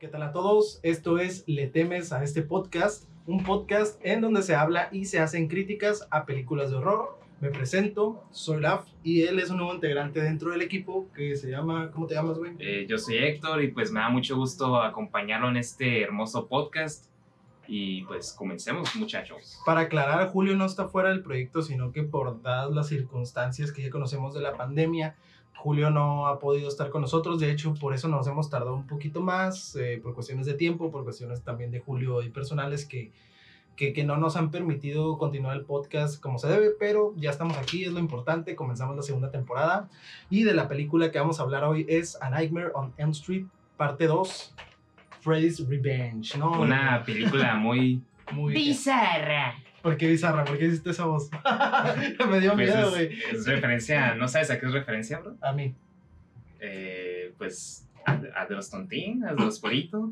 ¿Qué tal a todos? Esto es Le temes a este podcast, un podcast en donde se habla y se hacen críticas a películas de horror. Me presento, soy Laf y él es un nuevo integrante dentro del equipo que se llama, ¿cómo te llamas, güey? Eh, yo soy Héctor y pues me da mucho gusto acompañarlo en este hermoso podcast. Y pues comencemos, muchachos. Para aclarar, Julio no está fuera del proyecto, sino que por dadas las circunstancias que ya conocemos de la pandemia, Julio no ha podido estar con nosotros, de hecho por eso nos hemos tardado un poquito más, eh, por cuestiones de tiempo, por cuestiones también de Julio y personales que, que, que, no nos han permitido continuar el podcast como se debe, pero ya estamos aquí, es lo importante, comenzamos la segunda temporada y de la película que vamos a hablar hoy es A Nightmare on Elm Street, parte 2, Freddy's Revenge, ¿no? Una película muy... muy bizarra. ¿Por qué bizarra? ¿Por qué hiciste esa voz? Me dio pues miedo, güey. es referencia, ¿no sabes a qué es referencia, bro? A mí. Eh, pues a, a de los tontín, a de los politos.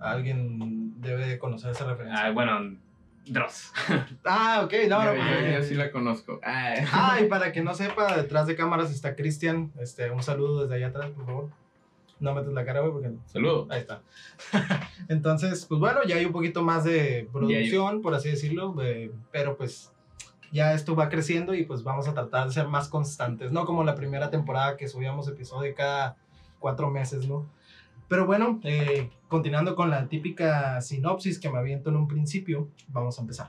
Alguien debe de conocer esa referencia. Ah, bueno, Dross. Ah, ok, no, no. yo, pues, yo- yo sí la conozco. Ah, Ah, y para que no sepa, detrás de cámaras está Cristian. Este, un saludo desde allá atrás, por favor. No metes la cara, güey, porque Saludos. ahí está. Entonces, pues bueno, ya hay un poquito más de producción, por así decirlo, eh, pero pues ya esto va creciendo y pues vamos a tratar de ser más constantes, no como la primera temporada que subíamos episodio cada cuatro meses, ¿no? Pero bueno, eh, continuando con la típica sinopsis que me aviento en un principio, vamos a empezar.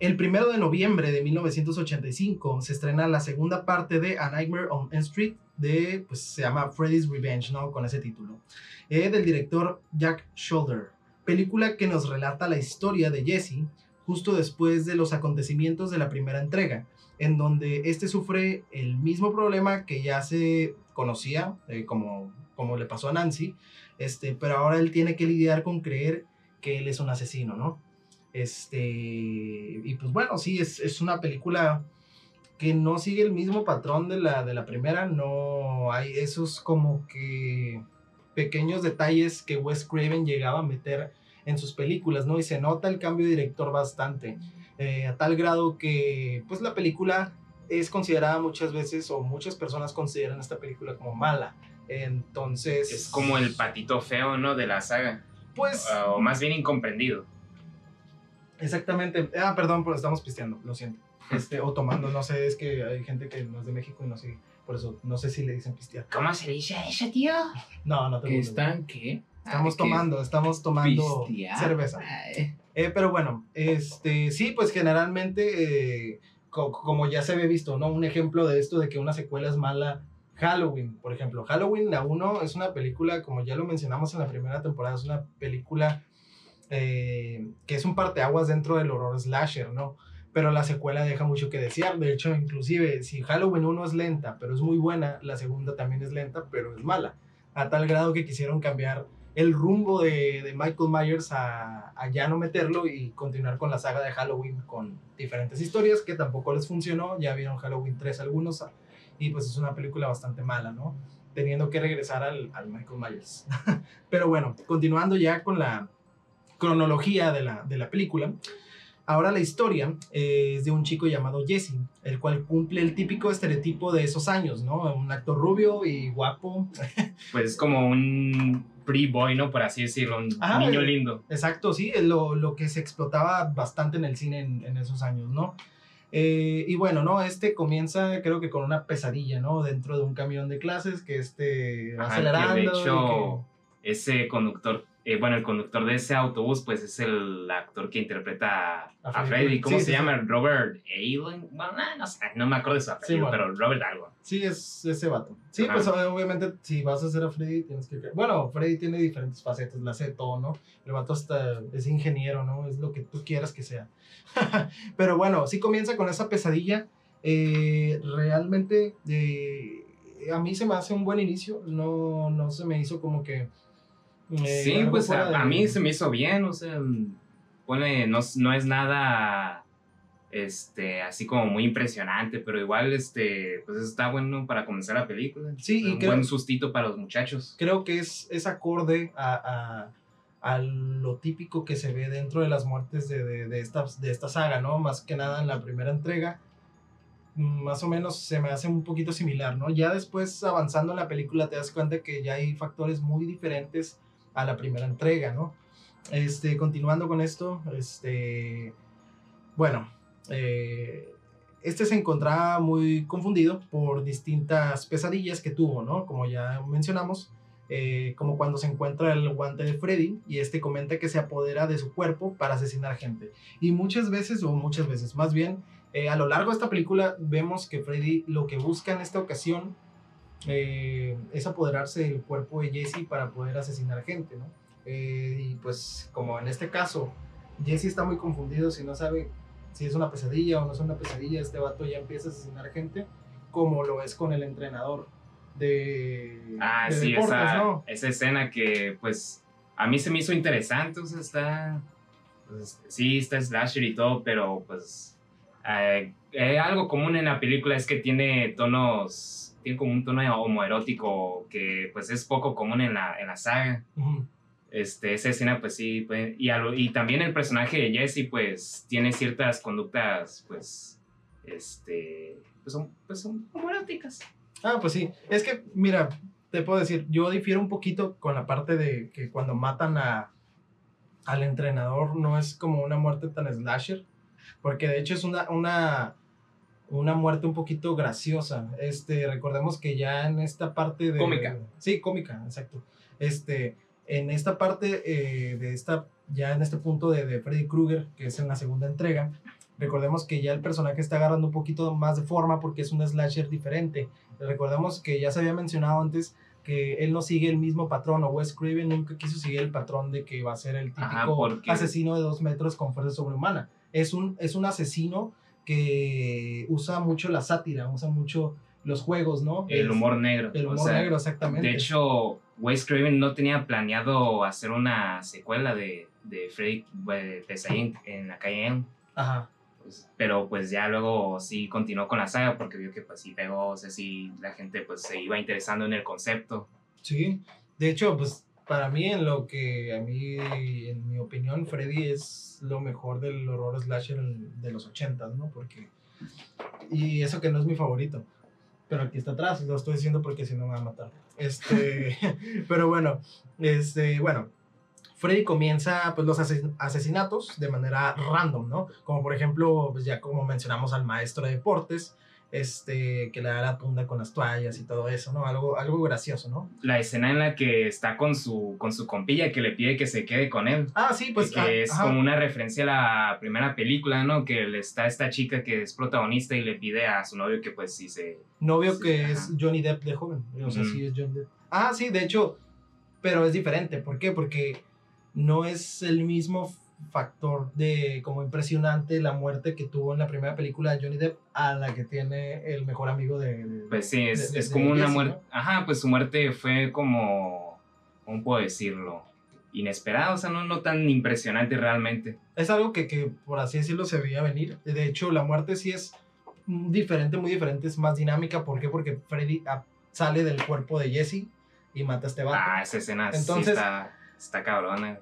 El primero de noviembre de 1985 se estrena la segunda parte de A Nightmare on Elm Street, de, pues se llama Freddy's Revenge, ¿no? Con ese título. Eh, del director Jack Shoulder. Película que nos relata la historia de Jesse justo después de los acontecimientos de la primera entrega, en donde este sufre el mismo problema que ya se conocía, eh, como, como le pasó a Nancy, este, pero ahora él tiene que lidiar con creer que él es un asesino, ¿no? Este, y pues bueno, sí, es, es una película que no sigue el mismo patrón de la, de la primera, no hay esos como que pequeños detalles que Wes Craven llegaba a meter en sus películas, ¿no? Y se nota el cambio de director bastante, eh, a tal grado que pues la película es considerada muchas veces o muchas personas consideran esta película como mala. Entonces... Es como el patito feo, ¿no? De la saga. Pues... O más bien incomprendido. Exactamente. Ah, perdón, pero estamos pisteando, lo siento. Este, o tomando, no sé, es que hay gente que no es de México y no sé, por eso, no sé si le dicen pistear. ¿Cómo se dice eso, tío? No, no te ¿Qué burles. están? ¿Qué? Estamos Ah, tomando, estamos tomando ¿Pistear? cerveza. Eh, pero bueno, este, sí, pues generalmente, eh, co- como ya se había visto, ¿no? Un ejemplo de esto de que una secuela es mala, Halloween, por ejemplo. Halloween, la 1 es una película, como ya lo mencionamos en la primera temporada, es una película eh, que es un parteaguas dentro del horror slasher, ¿no? Pero la secuela deja mucho que desear. De hecho, inclusive, si Halloween 1 es lenta, pero es muy buena, la segunda también es lenta, pero es mala. A tal grado que quisieron cambiar el rumbo de, de Michael Myers a, a ya no meterlo y continuar con la saga de Halloween con diferentes historias que tampoco les funcionó. Ya vieron Halloween 3 algunos y pues es una película bastante mala, ¿no? Teniendo que regresar al, al Michael Myers. Pero bueno, continuando ya con la cronología de la, de la película. Ahora la historia eh, es de un chico llamado Jesse, el cual cumple el típico estereotipo de esos años, ¿no? Un actor rubio y guapo, Pues es como un pretty boy, ¿no? Por así decirlo. Un Ajá, niño eh. lindo. Exacto, sí, es lo, lo que se explotaba bastante en el cine en, en esos años, ¿no? Eh, y bueno, ¿no? Este comienza creo que con una pesadilla, ¿no? Dentro de un camión de clases que este Ajá, acelerando. que de hecho, ese conductor, eh, bueno, el conductor de ese autobús, pues es el actor que interpreta a, A Freddy. ¿Cómo Sí, se sí, llama? Robert Allen. Bueno, no, no sé, no me acuerdo de su apellido, bueno. pero Robert algo. sí, es ese vato. Sí, Ajá. pues obviamente si vas a hacer a Freddy tienes que... Bueno, Freddy tiene diferentes facetas, la hace de todo, ¿no? El vato hasta es ingeniero, ¿no? Es lo que tú quieras que sea. Pero bueno, sí comienza con esa pesadilla. Eh, realmente eh, a mí se me hace un buen inicio. No, no se me hizo como que... eh, sí, pues a, de- a mí se me hizo bien, o sea, pone, no, no es nada, este, así como muy impresionante, pero igual, este, pues está bueno para comenzar la película. Sí, y un creo- buen sustito para los muchachos. creo que es, es acorde a, a- a lo típico que se ve dentro de las muertes de, de, de esta, de esta saga, ¿no? Más que nada en la primera entrega. más o menos se me hace un poquito similar, ¿no? Ya después avanzando en la película te das cuenta que ya hay factores muy diferentes a la primera entrega, ¿no? Este, continuando con esto, este, bueno, eh, este se encontraba muy confundido por distintas pesadillas que tuvo, ¿no? Como ya mencionamos, eh, como cuando se encuentra el guante de Freddy y este comenta que se apodera de su cuerpo para asesinar gente. Y muchas veces, o muchas veces, más bien, eh, a lo largo de esta película vemos que Freddy lo que busca en esta ocasión eh, es apoderarse del cuerpo de Jesse para poder asesinar gente, ¿no? y pues como en este caso, Jesse está muy confundido si no sabe si es una pesadilla o no es una pesadilla, este vato ya empieza a asesinar gente, como lo es con el entrenador de, ah, sí, esa, esa, escena que pues a mí se me hizo interesante, o sea, está, pues, sí, está slasher y todo, pero pues eh, eh, algo común en la película es que tiene tonos, tiene como un tono homoerótico que pues es poco común en la, en la saga. Este, esa escena, pues sí, pues, y, y también el personaje de Jesse, pues, tiene ciertas conductas, pues, este, pues son, pues son homoeróticas. Ah, pues sí. Es que, mira, te puedo decir, yo difiero un poquito con la parte de que cuando matan a, al entrenador no es como una muerte tan slasher, porque de hecho es una, una, una muerte un poquito graciosa. Este, recordemos que ya en esta parte de... Cómica. Sí, cómica, exacto. Este, en esta parte eh, de esta, ya en este punto de, de Freddy Krueger, que es en la segunda entrega, recordemos que ya el personaje está agarrando un poquito más de forma porque es un slasher diferente. Recordemos que ya se había mencionado antes que él no sigue el mismo patrón, o Wes Craven nunca quiso seguir el patrón de que va a ser el típico asesino de dos metros con fuerza sobrehumana. Es un, es un asesino que usa mucho la sátira, usa mucho los juegos, ¿no? El humor negro. El humor negro, exactamente. De hecho, Wes Craven no tenía planeado hacer una secuela de, de Freddy de en la calle Ajá. Pues, pero pues ya luego sí continuó con la saga porque vio que pues sí pegó, o sea, sí la gente pues se iba interesando en el concepto. Sí, de hecho pues para mí en lo que a mí, en mi opinión, Freddy es lo mejor del horror slasher de los ochentas, ¿no? Porque, y eso que no es mi favorito, pero aquí está atrás, lo estoy diciendo porque si no me va a matar. Este, pero bueno, este, bueno, Freddy comienza pues, los asesinatos de manera random, ¿no? Como por ejemplo, pues ya como mencionamos al maestro de deportes, este, que le da la tunda con las toallas y todo eso, ¿no? Algo, algo gracioso, ¿no? La escena en la que está con su, con su compilla que le pide que se quede con él. Ah, sí, pues. que ah, es como una referencia a la primera película, ¿no? Que está esta chica que es protagonista y le pide a su novio que pues sí se... Novio que es Johnny Depp de joven, o sea, sí es Johnny Depp. Ah, sí, de hecho, pero es diferente, ¿por qué? Porque no es el mismo factor de como impresionante la muerte que tuvo en la primera película de Johnny Depp a la que tiene el mejor amigo de... pues sí, es, como una muerte... Ajá, pues su muerte fue como, ¿cómo puedo decirlo? Inesperada, o sea, no, no tan impresionante realmente. Es algo que, que, por así decirlo, se veía venir. De hecho, la muerte sí es diferente, muy diferente, es más dinámica. ¿Por qué? Porque Freddy ah, sale del cuerpo de Jesse y mata a este vato. Ah, esa escena Entonces, sí está Está cabrona.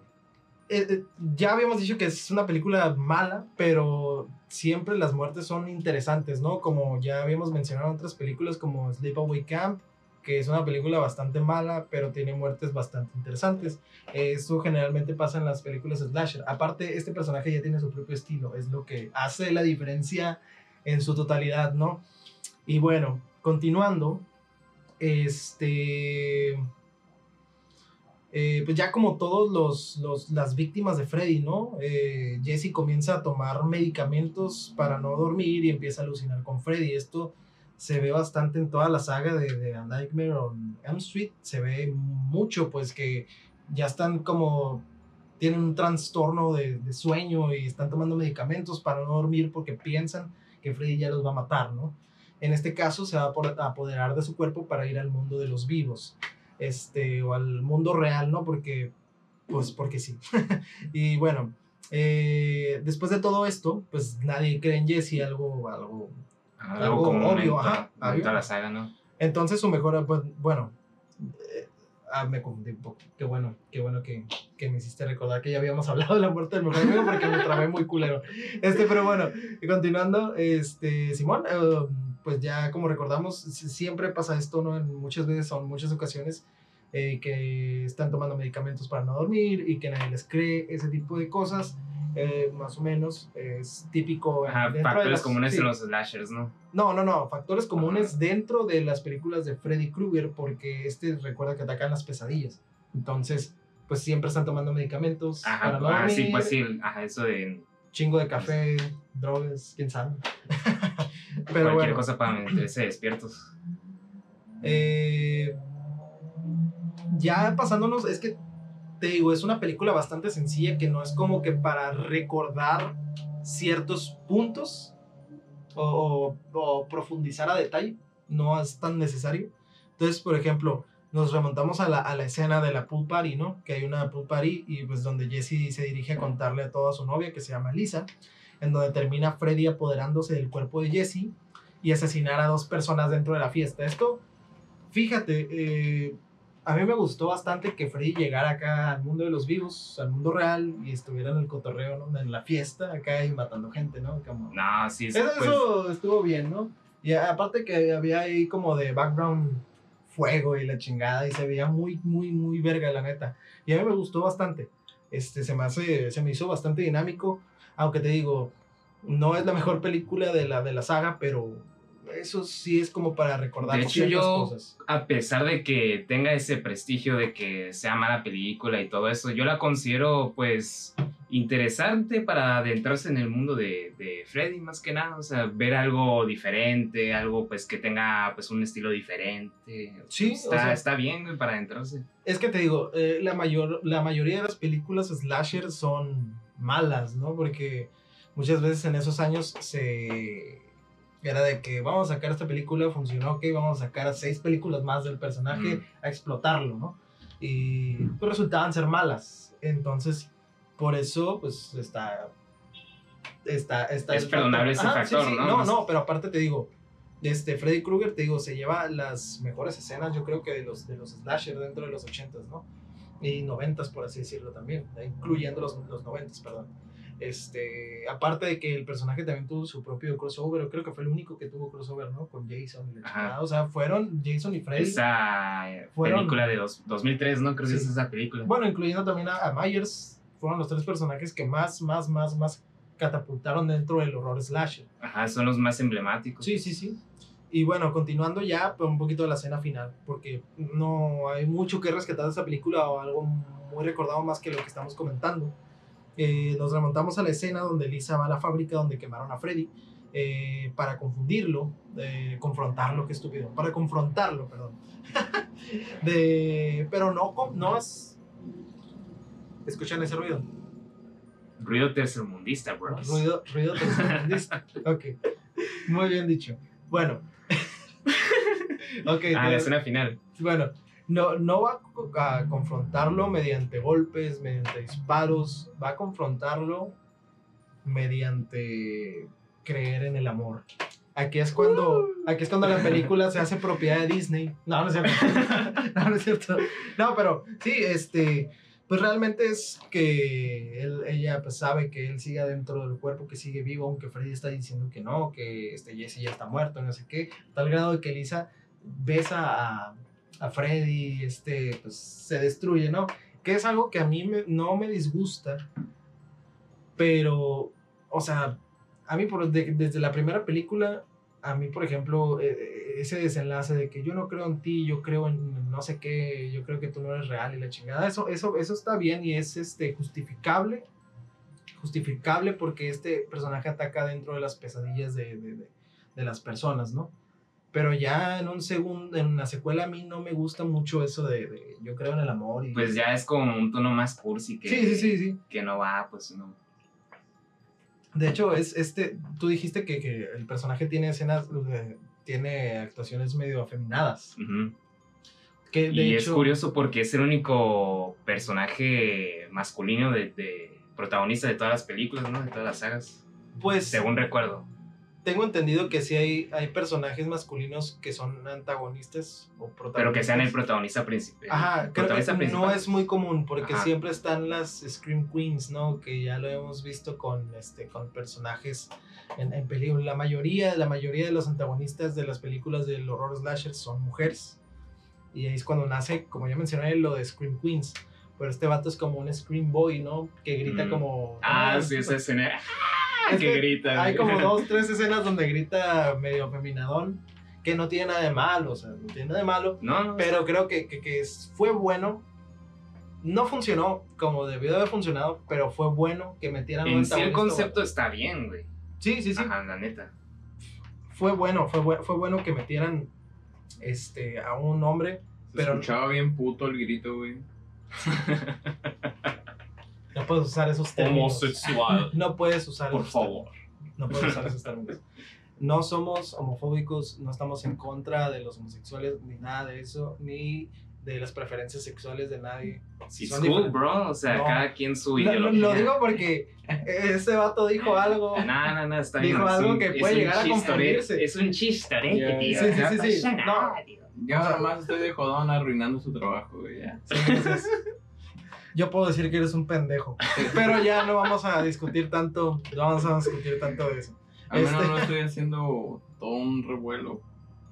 Eh, eh, ya habíamos dicho que es una película mala, pero siempre las muertes son interesantes, ¿no? Como ya habíamos mencionado en otras películas como Sleepaway Camp, que es una película bastante mala, pero tiene muertes bastante interesantes. Eso generalmente pasa en las películas slasher. Aparte, este personaje ya tiene su propio estilo, es lo que hace la diferencia en su totalidad, ¿no? Y bueno, continuando, este eh, pues ya como todos los, las víctimas de Freddy, ¿no? Eh, Jesse comienza a tomar medicamentos para no dormir y empieza a alucinar con Freddy. Esto se ve bastante en toda la saga de, de A Nightmare on Elm Street. Se ve mucho, pues que ya están como tienen un trastorno de, de, sueño y están tomando medicamentos para no dormir porque piensan que Freddy ya los va a matar, ¿no? En este caso se va a apoderar de su cuerpo para ir al mundo de los vivos este, o al mundo real, ¿no? Porque, pues, porque sí. y bueno, eh, después de todo esto, pues nadie cree en Jesse, algo, algo, algo, obvio, ajá, la saga, ¿no? Entonces su mejor, pues, bueno, eh, Ah, me confundí un poco. Qué bueno, qué bueno que, que, me hiciste recordar que ya habíamos hablado de la muerte del mejor amigo porque me trabé muy culero. Este, pero bueno, continuando, este, Simón, eh, pues ya como recordamos, siempre pasa esto, ¿no? En muchas veces, son muchas ocasiones, eh, que están tomando medicamentos para no dormir y que nadie les cree, ese tipo de cosas. Eh, más o menos, es típico. Ajá, factores comunes en los slashers, ¿no? No, no, no, factores comunes dentro de las películas de Freddy Krueger, porque este recuerda que atacan las pesadillas. Entonces, pues siempre están tomando medicamentos ajá, para no ah, sí, pues sí, ajá, eso de... Chingo de café, drogas, quién sabe. Pero Cualquier cosa para mantenerse despiertos. Eh, ya pasándonos, es que te digo, es una película bastante sencilla que no es como que para recordar ciertos puntos o, profundizar a detalle, no es tan necesario. Entonces, por ejemplo, nos remontamos a la, a la, escena de la pool party, ¿no? Que hay una pool party y pues donde Jesse se dirige a contarle a toda su novia que se llama Lisa, en donde termina Freddy apoderándose del cuerpo de Jesse y asesinar a dos personas dentro de la fiesta. Esto, fíjate, eh, a mí me gustó bastante que Freddy llegara acá al mundo de los vivos, al mundo real, y estuviera en el cotorreo, ¿no? En la fiesta, acá y matando gente, ¿no? Como... No, sí, eso, pues... eso estuvo bien, ¿no? Y aparte que había ahí como de background fuego y la chingada, y se veía muy, muy, muy verga, la neta. Y a mí me gustó bastante. Este, se me hace, se me hizo bastante dinámico, aunque te digo, no es la mejor película de la, de la saga, pero eso sí es como para recordar de hecho, yo, A pesar de que tenga ese prestigio de que sea mala película y todo eso, yo la considero pues interesante para adentrarse en el mundo de, de Freddy más que nada, o sea, ver algo diferente, algo pues que tenga pues un estilo diferente. Sí, está, está bien para adentrarse. Es que te digo, eh, la, mayor, la mayoría de las películas slasher son malas, ¿no? Porque muchas veces en esos años se era de que vamos a sacar esta película, funcionó, ok, vamos a sacar seis películas más del personaje a explotarlo, ¿no? Y pues resultaban ser malas. Entonces, por eso, pues está. Está, está es perdonable ese factor, ¿no? No, no, pero aparte te digo, este Freddy Krueger, te digo, se lleva las mejores escenas, yo creo que de los, de los slasher dentro de los 80s, ¿no? Y 90s, por así decirlo también, incluyendo los, los 90s, perdón. Este, aparte de que el personaje también tuvo su propio crossover, creo que fue el único que tuvo crossover, ¿no? Con Jason y la O sea, fueron Jason y Freddy. Esa película de dos, 2003, ¿no? Creo que es esa película. Bueno, incluyendo también a, Myers, fueron los tres personajes que más, más, más, más catapultaron dentro del horror slasher. Ajá, son los más emblemáticos. Sí, sí, sí. Y bueno, continuando ya pues, un poquito de la escena final, porque no hay mucho que rescatar de esa película o algo muy recordado más que lo que estamos comentando. Eh, nos remontamos a la escena donde Lisa va a la fábrica donde quemaron a Freddy eh, para confundirlo, confrontarlo, qué estúpido, para confrontarlo, perdón. de, pero no, no es... ¿Escuchan ese ruido? Ruido tercermundista, bro. Ruido, ruido tercermundista. ok. Muy bien dicho. Bueno. Ah, la escena final. Bueno, no, no va a confrontarlo mediante golpes, mediante disparos, va a confrontarlo mediante creer en el amor. Aquí es cuando, aquí es cuando la película se hace propiedad de Disney. No, no es cierto. no, no es cierto. No, pero sí, este, pues realmente es que ella pues sabe que él sigue dentro del cuerpo, que sigue vivo, aunque Freddy está diciendo que no, que este Jesse ya está muerto, no sé qué, tal grado de que Lisa besa a, a Freddy, este, pues se destruye, ¿no? Que es algo que a mí no me disgusta, pero, o sea, a mí por, desde la primera película, a mí, por ejemplo, e, e, ese desenlace de que yo no creo en ti, yo creo en no sé qué, yo creo que tú no eres real y la chingada, eso, eso, eso está bien y es este, justificable, justificable porque este personaje ataca dentro de las pesadillas de, de, de las personas, ¿no? Pero ya en un segundo, en una secuela a mí no me gusta mucho eso de, yo creo en el amor. Y, pues ya es como un tono más cursi que, sí, sí, sí, que no va, pues no. De hecho, es este, tú dijiste que, que el personaje tiene escenas, eh, tiene actuaciones medio afeminadas. que y es curioso porque es el único personaje masculino de, de, protagonista de todas las películas, ¿no? De todas las sagas. Pues... Según recuerdo tengo entendido que sí hay, hay personajes masculinos que son antagonistas o protagonistas. Pero que sean el protagonista principal. Ajá, creo que no es muy común porque Ajá. siempre están las Scream Queens, ¿no? Que ya lo hemos visto con, este, con personajes en, en películas. La mayoría, la mayoría de los antagonistas de las películas del horror slasher son mujeres. Y ahí es cuando nace, como ya mencioné, lo de Scream Queens. Pero este vato es como un Scream Boy, ¿no? Que grita Mm. como... Ah, sí, esa escena. Es que que grita. Hay como dos, tres escenas donde grita medio feminadón, que no tiene nada de malo, o sea, no tiene nada de malo, No, no. pero creo que, que, fue bueno. No funcionó como debió de haber funcionado, pero fue bueno que metieran un En sí el concepto está bien, güey. Sí, sí, sí. Ajá, la neta. Fue bueno, fue, fue bueno que metieran este, a un hombre. Se Pero- escuchaba bien puto el grito, güey. No puedes usar esos términos. Homosexual. No puedes usar Por esos favor. términos. No puedes usar esos términos. No somos homofóbicos, no estamos en contra de los homosexuales, ni nada de eso, ni de las preferencias sexuales de nadie. Si It's son cool, bro. O sea, No. cada quien su Lo, lo- ideología. lo digo porque ese vato dijo algo. No, no, no, está Dijo bien. algo un- que puede llegar a confundirse. Es un chistorete, Ya, tío. ya. Sí, sí, No sí, sí. No. Yo nada más estoy de jodón arruinando su trabajo, güey. Sí, entonces, yo puedo decir que eres un pendejo. Pero ya no vamos a discutir tanto, no vamos a discutir tanto de eso. Al menos Este- no estoy haciendo todo un revuelo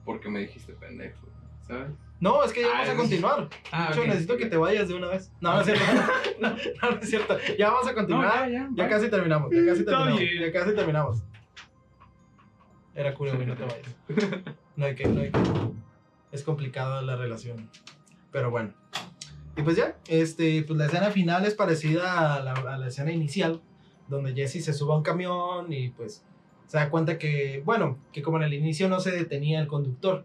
porque me dijiste pendejo, ¿sabes? No, es que ya vamos Ah, a continuar. Ah, De hecho, ok, necesito que te vayas de una vez. No, no es cierto. No, no, no es cierto. Ya vamos a continuar. ya, ya. Ya bye. casi terminamos, ya casi terminamos. Ya casi terminamos. Era güey, no te vayas. No hay que, no hay que. Es complicada la relación. Pero bueno. Y pues ya, este, pues la escena final es parecida a la, a la escena inicial, donde Jesse se sube a un camión y pues se da cuenta que, bueno, que como en el inicio no se detenía el conductor.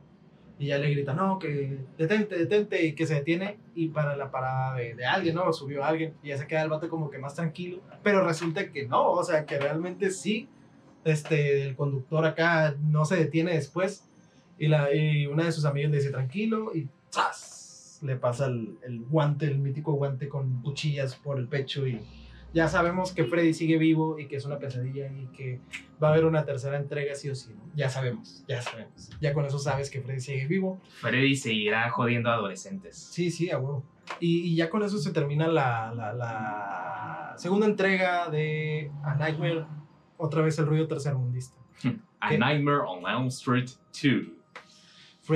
Y ya le grita, no, que detente, detente, y que se detiene y para la parada de, de alguien, ¿no? Subió a alguien y ya se queda el vato como que más tranquilo. Pero resulta que no, o sea, que realmente sí, este, el conductor acá no se detiene después. Y, la, y una de sus amigos le dice, tranquilo, y ¡zas! Le pasa el, el guante, el mítico guante con cuchillas por el pecho y ya sabemos que Freddy sigue vivo y que es una pesadilla y que va a haber una tercera entrega sí o sí, ¿no? Ya sabemos, ya sabemos. Ya con eso sabes que Freddy sigue vivo. Freddy seguirá jodiendo a adolescentes. Sí, sí, a huevo. Y, y ya con eso se termina la, la, la segunda entrega de A Nightmare, otra vez el ruido tercermundista. A. Nightmare on Elm Street 2.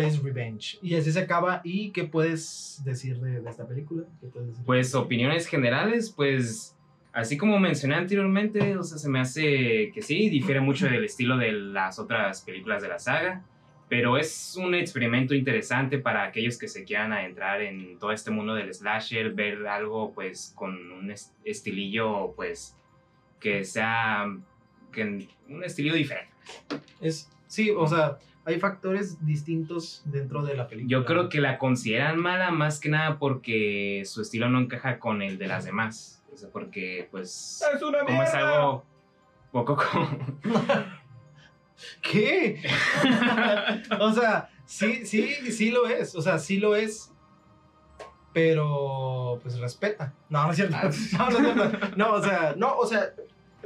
Freddy's Revenge. Y así se acaba. ¿Y qué puedes decir de, de esta película? ¿Qué puedes decir? Pues opiniones generales, pues así como mencioné anteriormente, o sea, se me hace que sí, difiere mucho del estilo de las otras películas de la saga, pero es un experimento interesante para aquellos que se quieran adentrar en todo este mundo del slasher, ver algo pues con un est- estilillo pues que sea que un estilo diferente. Es, sí, o sea, hay factores distintos dentro de la película. Yo creo que la consideran mala más que nada porque su estilo no encaja con el de las demás. O sea, porque pues ¡Es una como es algo poco como... ¿Qué? o sea, sí, sí, sí lo es. O sea, sí lo es. Pero, pues respeta. No, no es cierto. Ah. No, no es cierto. No, o sea, no, o sea,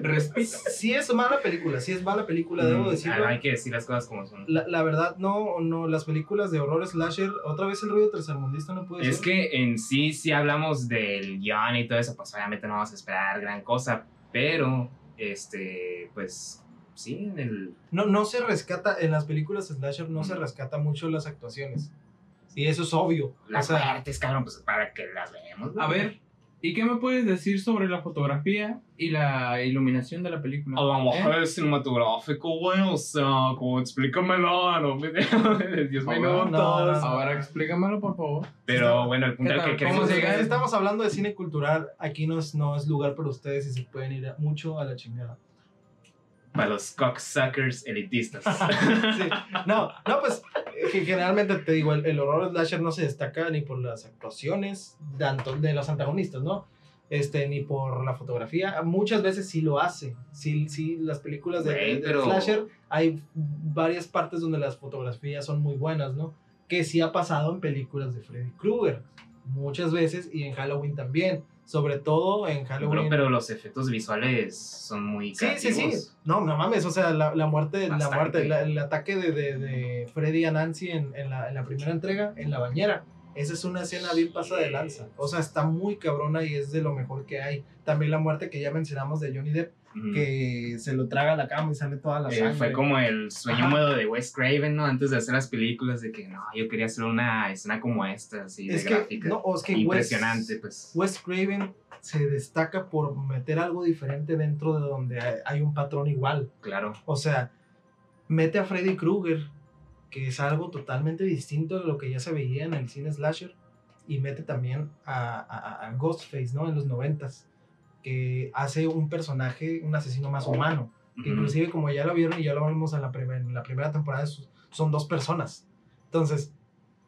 Respeta. sí es mala película. Sí es mala película, debo Mm, decirlo. Hay que decir las cosas como son. La, la verdad, no, no, las películas de horror slasher, otra vez el ruido tercermundista no puede Es ser. que en sí, si hablamos del guion y todo eso, pues obviamente no vamos a esperar gran cosa, pero, este, pues, sí, en el... No, no se rescata, en las películas slasher no se rescata mucho las actuaciones. Y eso es obvio. Las o sea, partes, cabrón, pues para que las veamos. A ver, ¿y qué me puedes decir sobre la fotografía y la iluminación de la película? A lo mejor ¿Eh? es cinematográfico, güey, o sea, como explícamelo, no me de 10 No, minutos. no. Ahora explícamelo, por favor. Pero bueno, el punto ¿Qué al que queremos ¿Cómo se llegar estamos hablando de cine cultural, aquí no es, no es lugar para ustedes y se pueden ir mucho a la chingada. Para los cocksuckers elitistas. Sí. No, no, pues eh, que generalmente te digo, el, el horror slasher no se destaca ni por las actuaciones tanto de los antagonistas, ¿no? Este, ni por la fotografía. Muchas veces sí lo hace. Sí, sí, las películas de, Güey, de- de pero- slasher hay varias partes donde las fotografías son muy buenas, ¿no? Que sí ha pasado en películas de Freddy Krueger. Muchas veces y en Halloween también. Sobre todo en Halloween. pero los efectos visuales son muy Sí, sí, sí. No, no mames, o sea, la, la muerte, la muerte, el ataque de, de, de, Freddy a Nancy en, en, la, en, la, primera entrega, en la bañera. Esa es una escena bien pasada de lanza. O sea, está muy cabrona y es de lo mejor que hay. También la muerte que ya mencionamos de Johnny Depp que se lo traga a la cama y sale toda la eh, fue como el sueño mudo de Wes Craven, ¿no? Antes de hacer las películas, de que no, yo quería hacer una escena como esta, así, de gráfica. No, es que Impresionante, Wes, pues. Wes Craven se destaca por meter algo diferente dentro de donde hay, un patrón igual. Claro. O sea, mete a Freddy Krueger, que es algo totalmente distinto de lo que ya se veía en el cine slasher, y mete también a, a, a Ghostface, ¿no? En los noventas que hace un personaje, un asesino más humano. Que inclusive como ya lo vieron y ya lo vimos en la, en la primera temporada, son dos personas. Entonces,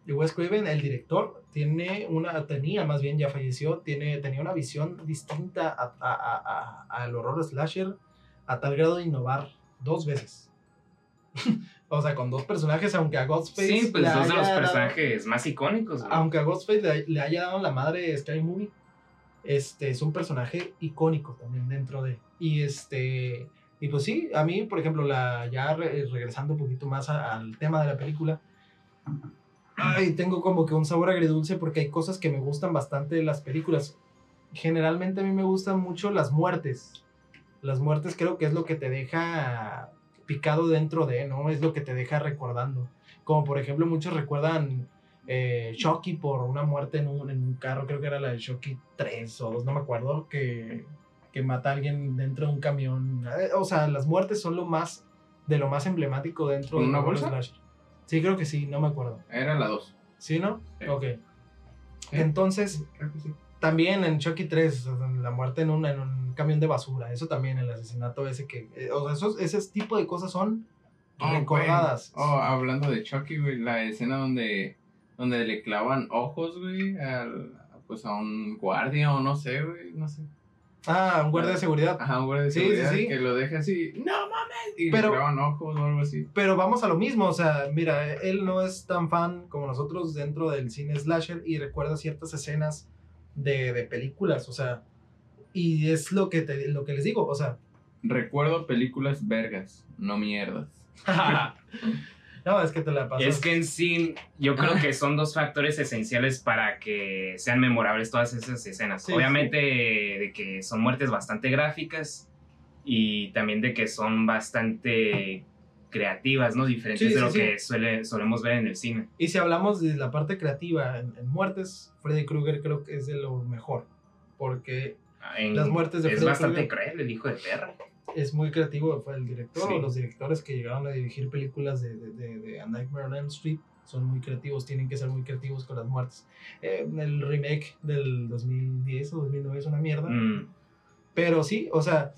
Wes Craven, el director, tiene una, tenía más bien, ya falleció, tiene, tenía una visión distinta al a, a, horror slasher a tal grado de innovar dos veces. o sea, con dos personajes, aunque a Ghostface. Sí, pues dos de los personajes más icónicos. Aunque a Ghostface le, le, haya dado la madre Sky Movie, este, es un personaje icónico también dentro de... Y este... Y pues sí, a mí, por ejemplo, la, ya regresando un poquito más al tema de la película, ay, tengo como que un sabor agridulce porque hay cosas que me gustan bastante de las películas. Generalmente a mí me gustan mucho las muertes. Las muertes creo que es lo que te deja picado dentro de, ¿no? Es lo que te deja recordando. Como por ejemplo muchos recuerdan eh, Shocky por una muerte en un, en un, carro, creo que era la de Shocky 3 o 2, no me acuerdo, que, que mata a alguien dentro de un camión. Eh, o sea, las muertes son lo más, de lo más emblemático dentro de una bolsa. Sí, creo que sí, no me acuerdo. Era la 2. ¿Sí, no? Ok. Entonces, también en Chucky 3, la muerte en un, en un camión de basura, eso también, el asesinato ese que... Eh, o sea, esos, ese tipo de cosas son oh, recordadas. Oh, hablando de Chucky, la escena donde donde le clavan ojos, güey, al, pues a un guardia o no sé, güey, no sé. Ah, un guardia de seguridad. Ajá, un guardia de seguridad sí, sí, que lo deja así, no mames, y pero, le clavan ojos o algo así. Pero vamos a lo mismo, o sea, mira, él no es tan fan como nosotros dentro del cine slasher y recuerda ciertas escenas de, de películas, o sea, y es lo que, te, lo que les digo, o sea. Recuerdo películas vergas, no mierdas. No, es que te la pasas. Es que en sí, yo creo que son dos factores esenciales para que sean memorables todas esas escenas. Obviamente, de que son muertes bastante gráficas y también de que son bastante creativas, ¿no? Diferentes de lo que suele, solemos ver en el cine. Y si hablamos de la parte creativa en, muertes, Freddy Krueger creo que es de lo mejor. Porque ah, las muertes de Freddy Es bastante cruel, el hijo de perra es muy creativo, fue el director o los directores que llegaron a dirigir películas de, de, de, A Nightmare on Elm Street son muy creativos, tienen que ser muy creativos con las muertes. Eh, el remake del 2010 o 2009 es una mierda. Mm. Pero sí, o sea,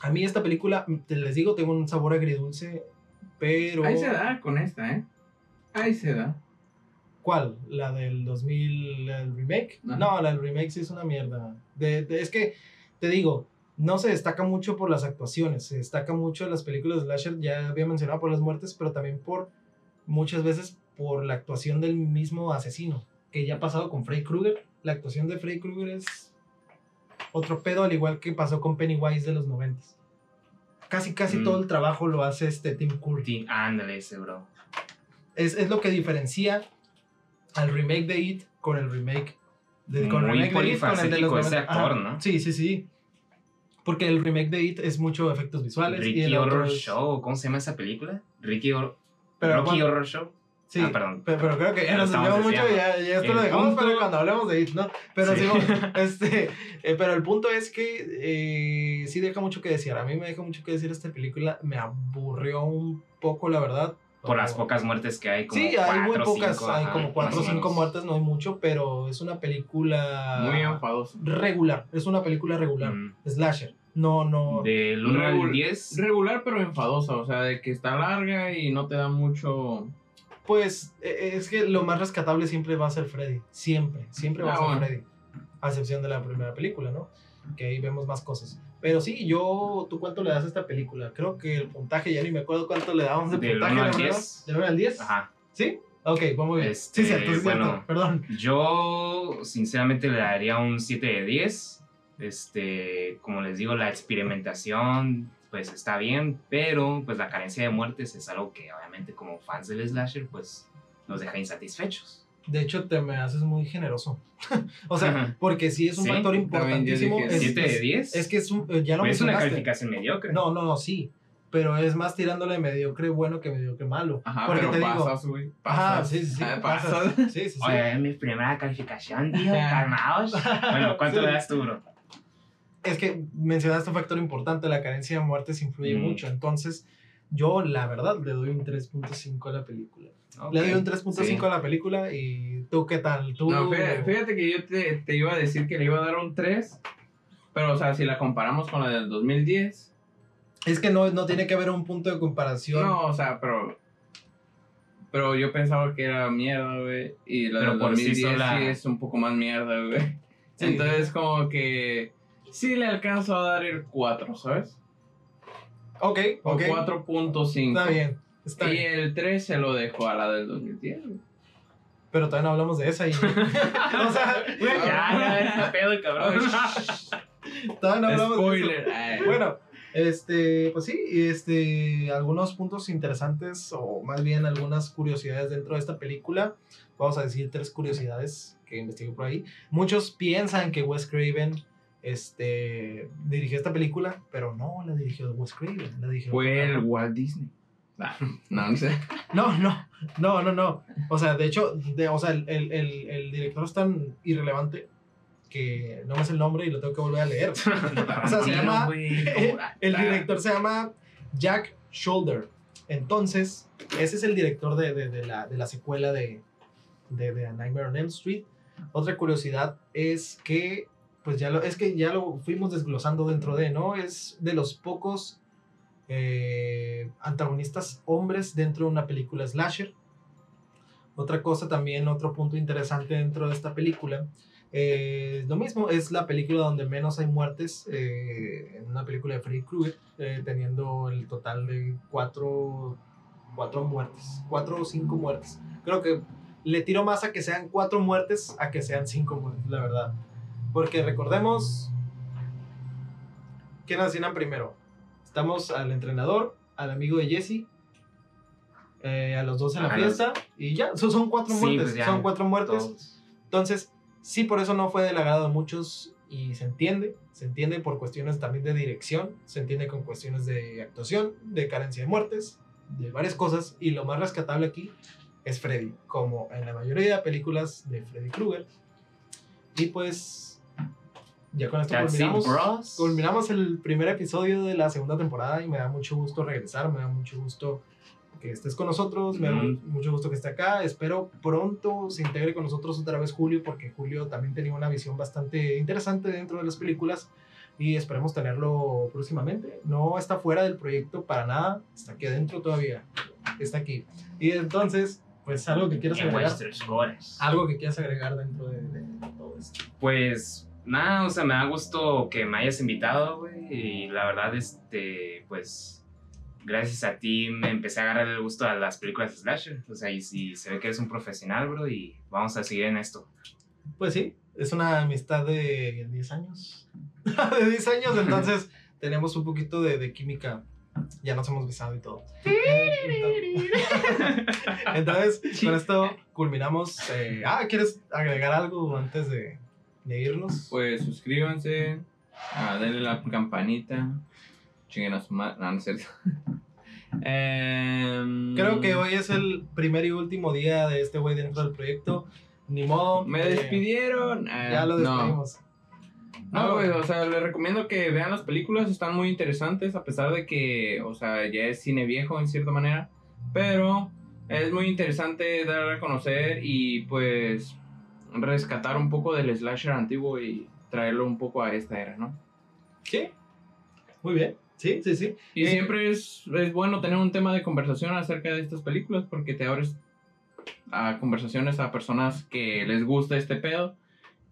a mí esta película, te les digo, tengo un sabor agridulce, pero... Ahí se da con esta, ¿eh? Ahí se da. ¿Cuál? ¿La del 2000, el remake? No, la del remake sí es una mierda. De, es que, te digo, no se destaca mucho por las actuaciones, se destaca mucho en las películas de slasher, ya había mencionado por las muertes, pero también por muchas veces por la actuación del mismo asesino, que ya ha pasado con Freddy Krueger. La actuación de Freddy Krueger es otro pedo, al igual que pasó con Pennywise de los 90. Casi, casi mm. todo el trabajo lo hace este Tim Curry. Ándale ese, bro. Es, es, lo que diferencia al remake de It con el remake de, con el remake de It con el de los actor, ¿no? Sí, sí, sí. Porque el remake de It es mucho efectos visuales. Ricky y Horror Show, ¿cómo se llama esa película? Ricky Horror, Rocky Horror Show. Sí, ah, perdón. Pero, creo que ya nos desviamos mucho y ya, ya esto lo dejamos para cuando hablemos de It, ¿no? Pero sí. este, eh, pero el punto es que eh, sí deja mucho que decir. A mí me deja mucho que decir esta película. Me aburrió un poco, la verdad. Por las pocas muertes que hay. Como sí, hay muy pocas. hay como cuatro o cinco muertes, no hay mucho, pero es una película. Muy enfadosa. Regular. Es una película regular. Mm. Slasher. No, no. Del 1 al 10. Regular, pero enfadosa. O sea, de que está larga y no te da mucho. Pues e, e, es que lo más rescatable siempre va a ser Freddy. Siempre. Siempre va a ah, ser Freddy. A excepción de la primera película, ¿no? Que ahí vemos más cosas. Pero sí, yo, ¿tú cuánto le das a esta película? Creo que el puntaje, ya ni me acuerdo cuánto le damos de puntaje. 1 al 10. ¿Del 1 al 10? Ajá. ¿Sí? Ok, vamos bien. Este, sí, cierto, sí, bueno, cierto. Perdón. Yo, sinceramente, le daría un 7 de 10. Este, como les digo, la experimentación, pues está bien, pero pues la carencia de muertes es algo que, obviamente, como fans del slasher, pues nos deja insatisfechos. De hecho, te me haces muy generoso. o sea, Ajá. porque sí es un Sí, factor importantísimo. dije Es, 7 de es- 10. es que es un. eh, Ya lo es una calificación mediocre. No, no, no, sí. Pero es más tirándole mediocre bueno que mediocre malo. Ajá, Porque pero te digo. pasas, güey. Ajá, pasas. sí, sí, sí. Ah, pasas. pasas. Sí, sí, sí. Oye, es mi primera calificación, tío. Calmaos. Bueno, ¿cuánto Sí. le das tú, bro? Es que mencionaste un factor importante, la carencia de muertes influye Mm. mucho. Entonces, yo la verdad le doy un 3.5 a la película. Le doy un 3.5 Sí. a la película y tú qué tal? ¿Tú? No, fíjate, fíjate que yo te, te iba a decir que le iba a dar un 3. Pero, o sea, si la comparamos con la del 2010. Es que no, no tiene que haber un punto de comparación. No, o sea, pero. Pero yo pensaba que era mierda, güey. Y la Pero del por sí 2010 sí, sola- es un poco más mierda, güey. Sí. Entonces, como que. Sí le alcanzo a dar el 4, ¿sabes? Ok, ok. 4.5. Está bien. Está y bien. el 3 se lo dejo a la del 2010, güey. Pero todavía no hablamos de esa. Y... o sea, Ya, ya, pedo, cabrón. todavía no hablamos de Spoiler. Ay. eso. Bueno, este, pues sí, este, algunos puntos interesantes o más bien algunas curiosidades dentro de esta película. Vamos a decir tres curiosidades que investigué por ahí. Muchos piensan que Wes Craven este, dirigió esta película, pero no la dirigió Wes Craven, la dirigió Fue el. Walt Disney. Ah, no, no sé. No, no, no, no, no. O sea, de hecho, de, o sea, el, el, el, el director es tan irrelevante que no me sé el nombre y lo tengo que volver a leer. O sea, se llama, el director se llama Jack Shoulder. Entonces, ese es el director de, de, de la, de la secuela de, de, de Nightmare on Elm Street. Otra curiosidad es que, pues ya lo, es que ya lo fuimos desglosando dentro de, ¿no? Es de los pocos eh, antagonistas hombres dentro de una película slasher. Otra cosa también, otro punto interesante dentro de esta película, eh, lo mismo, es la película donde menos hay muertes eh, en una película de Freddy Krueger, teniendo el total de cuatro, cuatro muertes, cuatro o cinco muertes. Creo que le tiro más a que sean cuatro muertes a que sean cinco muertes, la verdad. Porque recordemos, ¿quién asesinan primero? Estamos al entrenador, al amigo de Jesse, eh, a los dos en la Ajá, fiesta, y ya, so- son cuatro Sí, muertes, pues ya, son cuatro muertes. Todos. Entonces, sí, por eso no fue del agrado de muchos y se entiende, se entiende por cuestiones también de dirección, se entiende con cuestiones de actuación, de carencia de muertes, de varias cosas y lo más rescatable aquí es Freddy, como en la mayoría de películas de Freddy Krueger. Y pues, ya con esto culminamos, culminamos el primer episodio de la segunda temporada y me da mucho gusto regresar, me da mucho gusto que estés con nosotros, me da mucho gusto que esté acá. Espero pronto se integre con nosotros otra vez Julio, porque Julio también tenía una visión bastante interesante dentro de las películas y esperemos tenerlo próximamente. No está fuera del proyecto para nada, está aquí adentro todavía, está aquí. Y entonces, pues algo que quieras agregar, algo que quieras agregar dentro de, de todo esto. Pues nada, o sea, me da gusto que me hayas invitado, güey. Y la verdad, este, pues, gracias a ti me empecé a agarrar el gusto a las películas slasher. O sea, y si se ve que eres un profesional, bro, y vamos a seguir en esto. Pues sí, es una amistad de 10 años. de 10 años, entonces tenemos un poquito de, de química. Ya nos hemos besado y todo. Entonces, con esto culminamos. eh, ah, ¿quieres agregar algo antes de, de irnos? Pues suscríbanse, ah, denle la campanita, chinguen a su madre. No, no es cierto. Em, Creo que hoy es el primer y último día de este güey dentro del proyecto. Ni modo. Me eh, despidieron. Ah, ya lo no. despedimos. No, güey, o sea, les recomiendo que vean las películas, están muy interesantes, a pesar de que, o sea, ya es cine viejo en cierta manera, pero es muy interesante dar a conocer y pues rescatar un poco del slasher antiguo y traerlo un poco a esta era, ¿no? Sí. Muy bien. Sí, sí, sí. Y Eh, siempre es, es bueno tener un tema de conversación acerca de estas películas porque te abres a conversaciones a personas que les gusta este pedo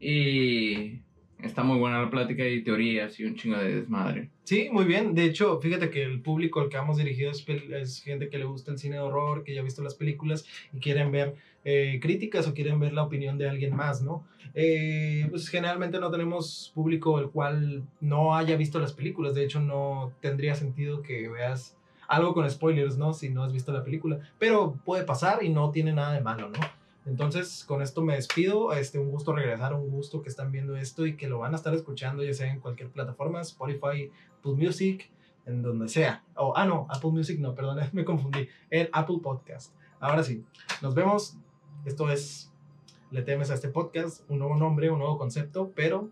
y está muy buena la plática y teorías y un chingo de desmadre. Sí, muy bien. De hecho, fíjate que el público al que hemos dirigido es, es gente que le gusta el cine de horror, que ya ha visto las películas y quieren ver eh, críticas o quieren ver la opinión de alguien más, ¿no? Eh, pues generalmente no tenemos público el cual no haya visto las películas. De hecho, no tendría sentido que veas algo con spoilers, ¿no? Si no has visto la película. Pero puede pasar y no tiene nada de malo, ¿no? Entonces, con esto me despido. Este, un gusto regresar, un gusto que están viendo esto y que lo van a estar escuchando, ya sea en cualquier plataforma, Spotify, Apple Music, en donde sea. Oh, ah, no, Apple Music no, perdón, me confundí. En Apple Podcast. Ahora sí, nos vemos. Esto es Le temes a este podcast, un nuevo nombre, un nuevo concepto, pero.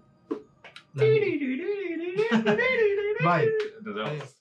Bye.